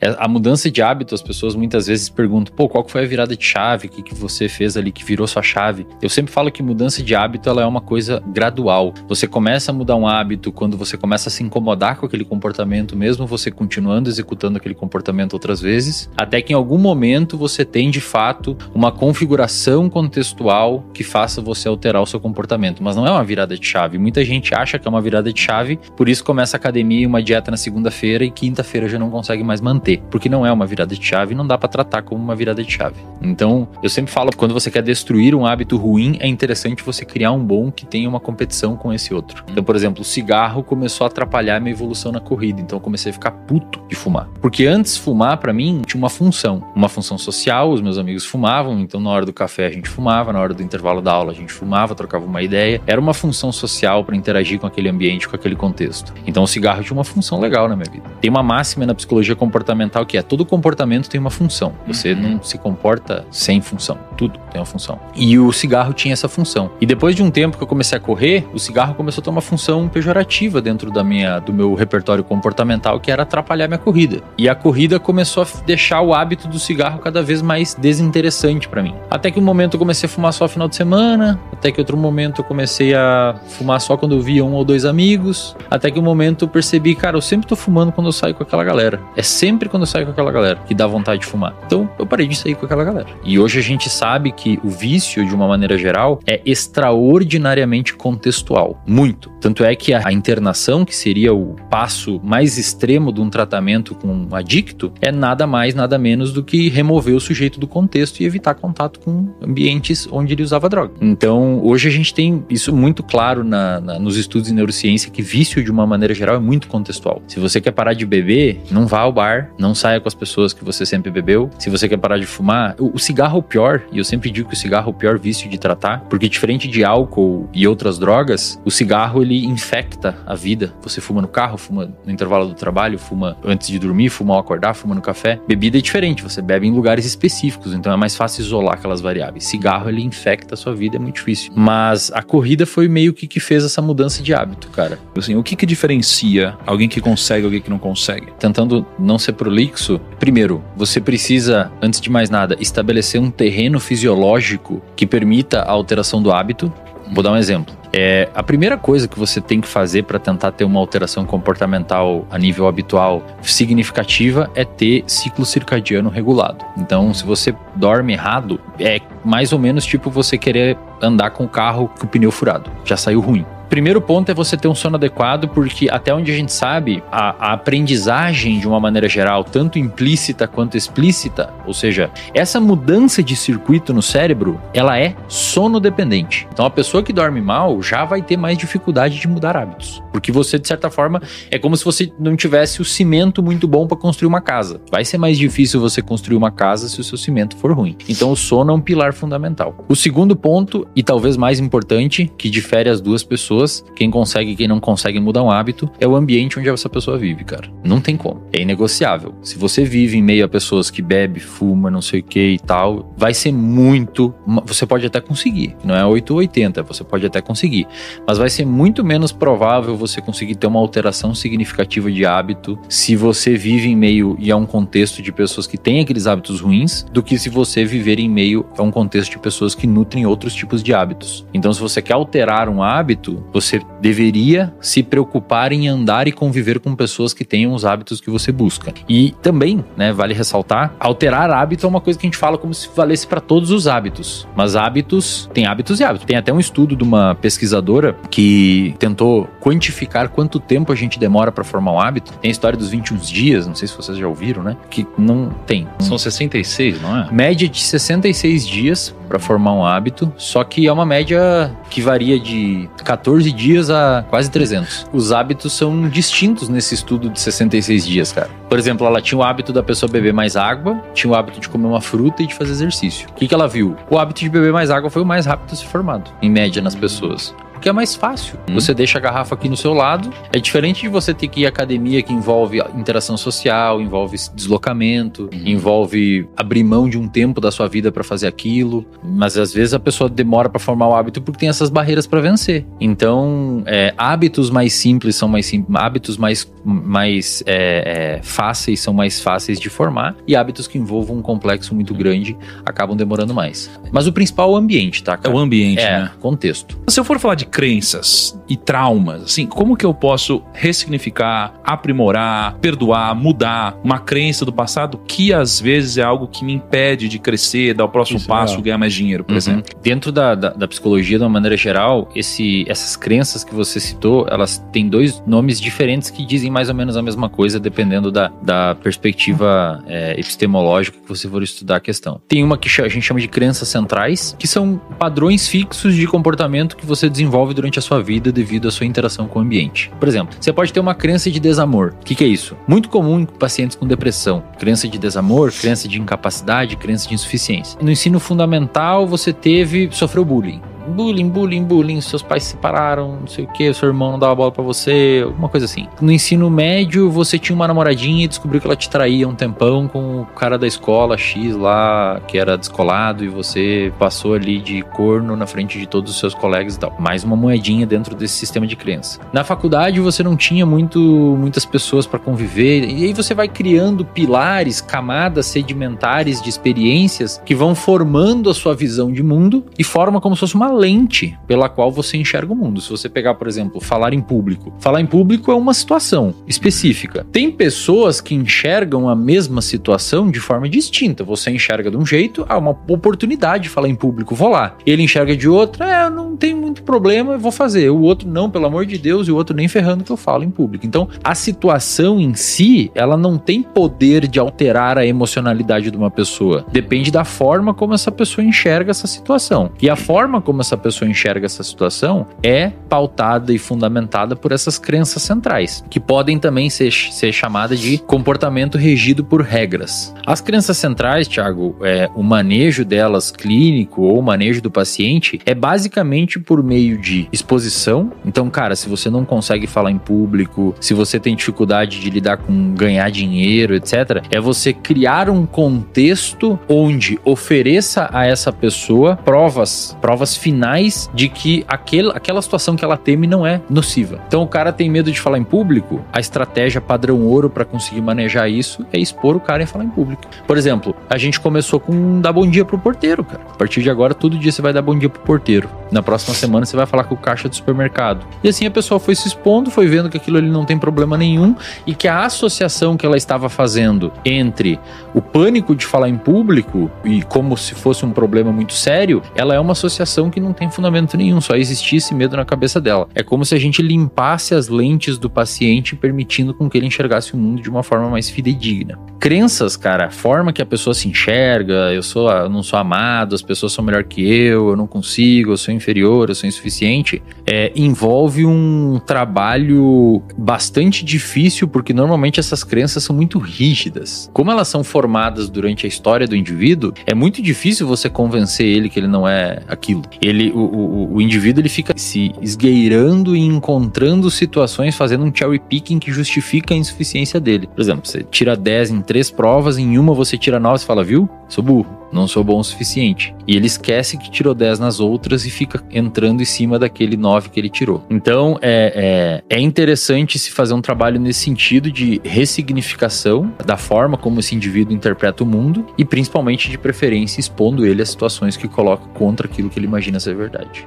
É, a mudança de hábito, as pessoas muitas vezes perguntam, pô, qual foi a virada de chave? O que, que você fez ali que virou sua chave? Eu sempre falo que mudança de hábito ela é uma coisa gradual. Você começa a mudar um hábito quando você começa a se incomodar com aquele comportamento, mesmo você continuando executando aquele comportamento outras vezes, até que em algum momento você tem de fato uma configuração contextual que faça você alterar o seu comportamento. Mas não é uma virada de chave. Muita gente acha que é uma virada de chave, por isso começa a academia e uma dieta na segunda-feira e quinta-feira já não consegue mais manter ter, porque não é uma virada de chave, não dá para tratar como uma virada de chave. Então, eu sempre falo, quando você quer destruir um hábito ruim, é interessante você criar um bom que tenha uma competição com esse outro. Então, por exemplo, o cigarro começou a atrapalhar a minha evolução na corrida, então eu comecei a ficar puto de fumar. Porque antes fumar para mim tinha uma função, uma função social, os meus amigos fumavam, então na hora do café a gente fumava, na hora do intervalo da aula a gente fumava, trocava uma ideia. Era uma função social para interagir com aquele ambiente, com aquele contexto. Então o cigarro tinha uma função legal na minha vida. Tem uma máxima na psicologia comportamental comportamental que é todo comportamento tem uma função. Você uhum. não se comporta sem função. Tudo tem uma função. E o cigarro tinha essa função. E depois de um tempo que eu comecei a correr, o cigarro começou a ter uma função pejorativa dentro da minha, do meu repertório comportamental, que era atrapalhar minha corrida. E a corrida começou a deixar o hábito do cigarro cada vez mais desinteressante para mim. Até que um momento eu comecei a fumar só final de semana, até que outro momento eu comecei a fumar só quando eu via um ou dois amigos, até que um momento eu percebi, cara, eu sempre tô fumando quando eu saio com aquela galera. É sempre quando eu saio com aquela galera que dá vontade de fumar. Então eu parei de sair com aquela galera. E hoje a gente sabe que o vício, de uma maneira geral, é extraordinariamente contextual. Muito. Tanto é que a internação, que seria o passo mais extremo de um tratamento com um adicto, é nada mais, nada menos do que remover o sujeito do contexto e evitar contato com ambientes onde ele usava droga. Então, hoje a gente tem isso muito claro na, na, nos estudos de neurociência que vício, de uma maneira geral, é muito contextual. Se você quer parar de beber, não vá ao bar, não saia com as pessoas que você sempre bebeu. Se você quer parar de fumar, o, o cigarro é o pior, e eu sempre digo que o cigarro é o pior vício de tratar, porque diferente de álcool e outras drogas, o cigarro ele infecta a vida. Você fuma no carro, fuma no intervalo do trabalho, fuma antes de dormir, fuma ao acordar, fuma no café. Bebida é diferente, você bebe em lugares específicos, então é mais fácil isolar aquelas variáveis. Cigarro ele infecta a sua vida, é muito difícil. Mas a corrida foi meio que que fez essa mudança de hábito, cara. Assim, o que que diferencia alguém que consegue e alguém que não consegue? Tentando não ser prolixo fixo, primeiro, você precisa, antes de mais nada, estabelecer um terreno fisiológico que permita a alteração do hábito. Vou dar um exemplo. É, a primeira coisa que você tem que fazer para tentar ter uma alteração comportamental a nível habitual significativa é ter ciclo circadiano regulado. Então, se você dorme errado, é mais ou menos tipo você querer andar com o carro com o pneu furado. Já saiu ruim. Primeiro ponto é você ter um sono adequado, porque até onde a gente sabe, a, a, aprendizagem, de uma maneira geral, tanto implícita quanto explícita, ou seja, essa mudança de circuito no cérebro, ela é sono dependente. Então a pessoa que dorme mal já vai ter mais dificuldade de mudar hábitos. Porque você, de certa forma, é como se você não tivesse o cimento muito bom para construir uma casa. Vai ser mais difícil você construir uma casa se o seu cimento for ruim. Então o sono é um pilar fundamental. O segundo ponto, e talvez mais importante, que difere as duas pessoas, quem consegue e quem não consegue mudar um hábito, é o ambiente onde essa pessoa vive, cara. Não tem como. É inegociável. Se você vive em meio a pessoas que bebe, fuma, não sei o que e tal, vai ser muito. Você pode até conseguir. Não é 8 ou 80, você pode até conseguir. Mas vai ser muito menos provável você conseguir ter uma alteração significativa de hábito se você vive em meio e a um contexto de pessoas que têm aqueles hábitos ruins, do que se você viver em meio a um contexto de pessoas que nutrem outros tipos de hábitos. Então, se você quer alterar um hábito, você deveria se preocupar em andar e conviver com pessoas que tenham os hábitos que você busca. E também, né, vale ressaltar, alterar hábito é uma coisa que a gente fala como se valesse para todos os hábitos. Mas hábitos, tem hábitos e hábitos. Tem até um estudo de uma pesquisadora que tentou quantificar quanto tempo a gente demora para formar um hábito. Tem a história dos 21 dias, não sei se vocês já ouviram, né? Que não tem. São 66, não é? Média de 66 dias para formar um hábito, só que é uma média que varia de 14 dias a quase 300. Os hábitos são distintos nesse estudo de 66 dias, cara. Por exemplo, ela tinha o hábito da pessoa beber mais água, tinha o hábito de comer uma fruta e de fazer exercício. O que, que ela viu? O hábito de beber mais água foi o mais rápido a ser formado, em média, nas pessoas. Porque é mais fácil. Hum. Você deixa a garrafa aqui no seu lado. É diferente de você ter que ir à academia que envolve interação social, envolve deslocamento, Uhum. envolve abrir mão de um tempo da sua vida para fazer aquilo. Mas às vezes a pessoa demora para formar o hábito porque tem essas barreiras para vencer. Então, é, hábitos mais simples são mais simples, hábitos mais, mais é, é, fáceis são mais fáceis de formar e hábitos que envolvam um complexo muito grande acabam demorando mais. Mas o principal é o ambiente, tá? É Cara? o ambiente, É, né? contexto. Se eu for falar de crenças e traumas, assim, como que eu posso ressignificar, aprimorar, perdoar, mudar uma crença do passado que às vezes é algo que me impede de crescer, dar o próximo Isso é passo, legal. ganhar mais dinheiro, por Uhum. exemplo? Dentro da, da, da psicologia, de uma maneira geral, esse, essas crenças que você citou, elas têm dois nomes diferentes que dizem mais ou menos a mesma coisa, dependendo da, da perspectiva é, epistemológica que você for estudar a questão. Tem uma que a gente chama de crenças centrais, que são padrões fixos de comportamento que você desenvolve durante a sua vida devido à sua interação com o ambiente. Por exemplo, você pode ter uma crença de desamor. O que, que é isso? Muito comum em pacientes com depressão. Crença de desamor, crença de incapacidade, crença de insuficiência. No ensino fundamental, você teve, sofreu bullying. Bullying, bullying, bullying, seus pais se separaram, não sei o que, seu irmão não dava bola pra você, alguma coisa assim. No ensino médio, você tinha uma namoradinha e descobriu que ela te traía um tempão com o cara da escola X lá, que era descolado, e você passou ali de corno na frente de todos os seus colegas e tal. Mais uma moedinha dentro desse sistema de crença. Na faculdade, você não tinha muito, muitas pessoas pra conviver, e aí você vai criando pilares, camadas sedimentares de experiências que vão formando a sua visão de mundo e forma como se fosse uma lente pela qual você enxerga o mundo. Se você pegar, por exemplo, falar em público. Falar em público é uma situação específica. Tem pessoas que enxergam a mesma situação de forma distinta. Você enxerga de um jeito, há uma oportunidade de falar em público, vou lá. Ele enxerga de outra, é, não tem muito problema, vou fazer. O outro não, pelo amor de Deus, e o outro nem ferrando que eu falo em público. Então, a situação em si, ela não tem poder de alterar a emocionalidade de uma pessoa. Depende da forma como essa pessoa enxerga essa situação. E a forma como essa pessoa enxerga essa situação é pautada e fundamentada por essas crenças centrais, que podem também ser, ser chamadas de comportamento regido por regras. As crenças centrais, Thiago, é, o manejo delas clínico ou o manejo do paciente é basicamente por meio de exposição. Então, cara, se você não consegue falar em público, se você tem dificuldade de lidar com ganhar dinheiro, etc., é você criar um contexto onde ofereça a essa pessoa provas, provas finais de que aquele, aquela situação que ela teme não é nociva. Então, o cara tem medo de falar em público, a estratégia padrão ouro para conseguir manejar isso é expor o cara em falar em público. Por exemplo, a gente começou com dar bom dia pro porteiro, cara. A partir de agora, todo dia você vai dar bom dia pro porteiro. Na próxima semana, você vai falar com o caixa do supermercado. E assim a pessoa foi se expondo, foi vendo que aquilo ali não tem problema nenhum e que a associação que ela estava fazendo entre o pânico de falar em público e como se fosse um problema muito sério, ela é uma associação que não tem fundamento nenhum, só existisse medo na cabeça dela. É como se a gente limpasse as lentes do paciente, permitindo com que ele enxergasse o mundo de uma forma mais fidedigna. Crenças, cara, a forma que a pessoa se enxerga, eu sou, eu não sou amado, as pessoas são melhor que eu, eu não consigo, eu sou inferior, eu sou insuficiente, é, envolve um trabalho bastante difícil, porque normalmente essas crenças são muito rígidas. Como elas são formadas durante a história do indivíduo, é muito difícil você convencer ele que ele não é aquilo. Ele, o, o, o indivíduo ele fica se esgueirando e encontrando situações, fazendo um cherry picking que justifica a insuficiência dele. Por exemplo, você tira 10 em três provas, em uma você tira 9 e fala, viu? Sou burro não sou bom o suficiente. E ele esquece que tirou 10 nas outras e fica entrando em cima daquele 9 que ele tirou. Então é, é, é interessante se fazer um trabalho nesse sentido de ressignificação da forma como esse indivíduo interpreta o mundo e principalmente de preferência expondo ele a situações que colocam contra aquilo que ele imagina ser verdade.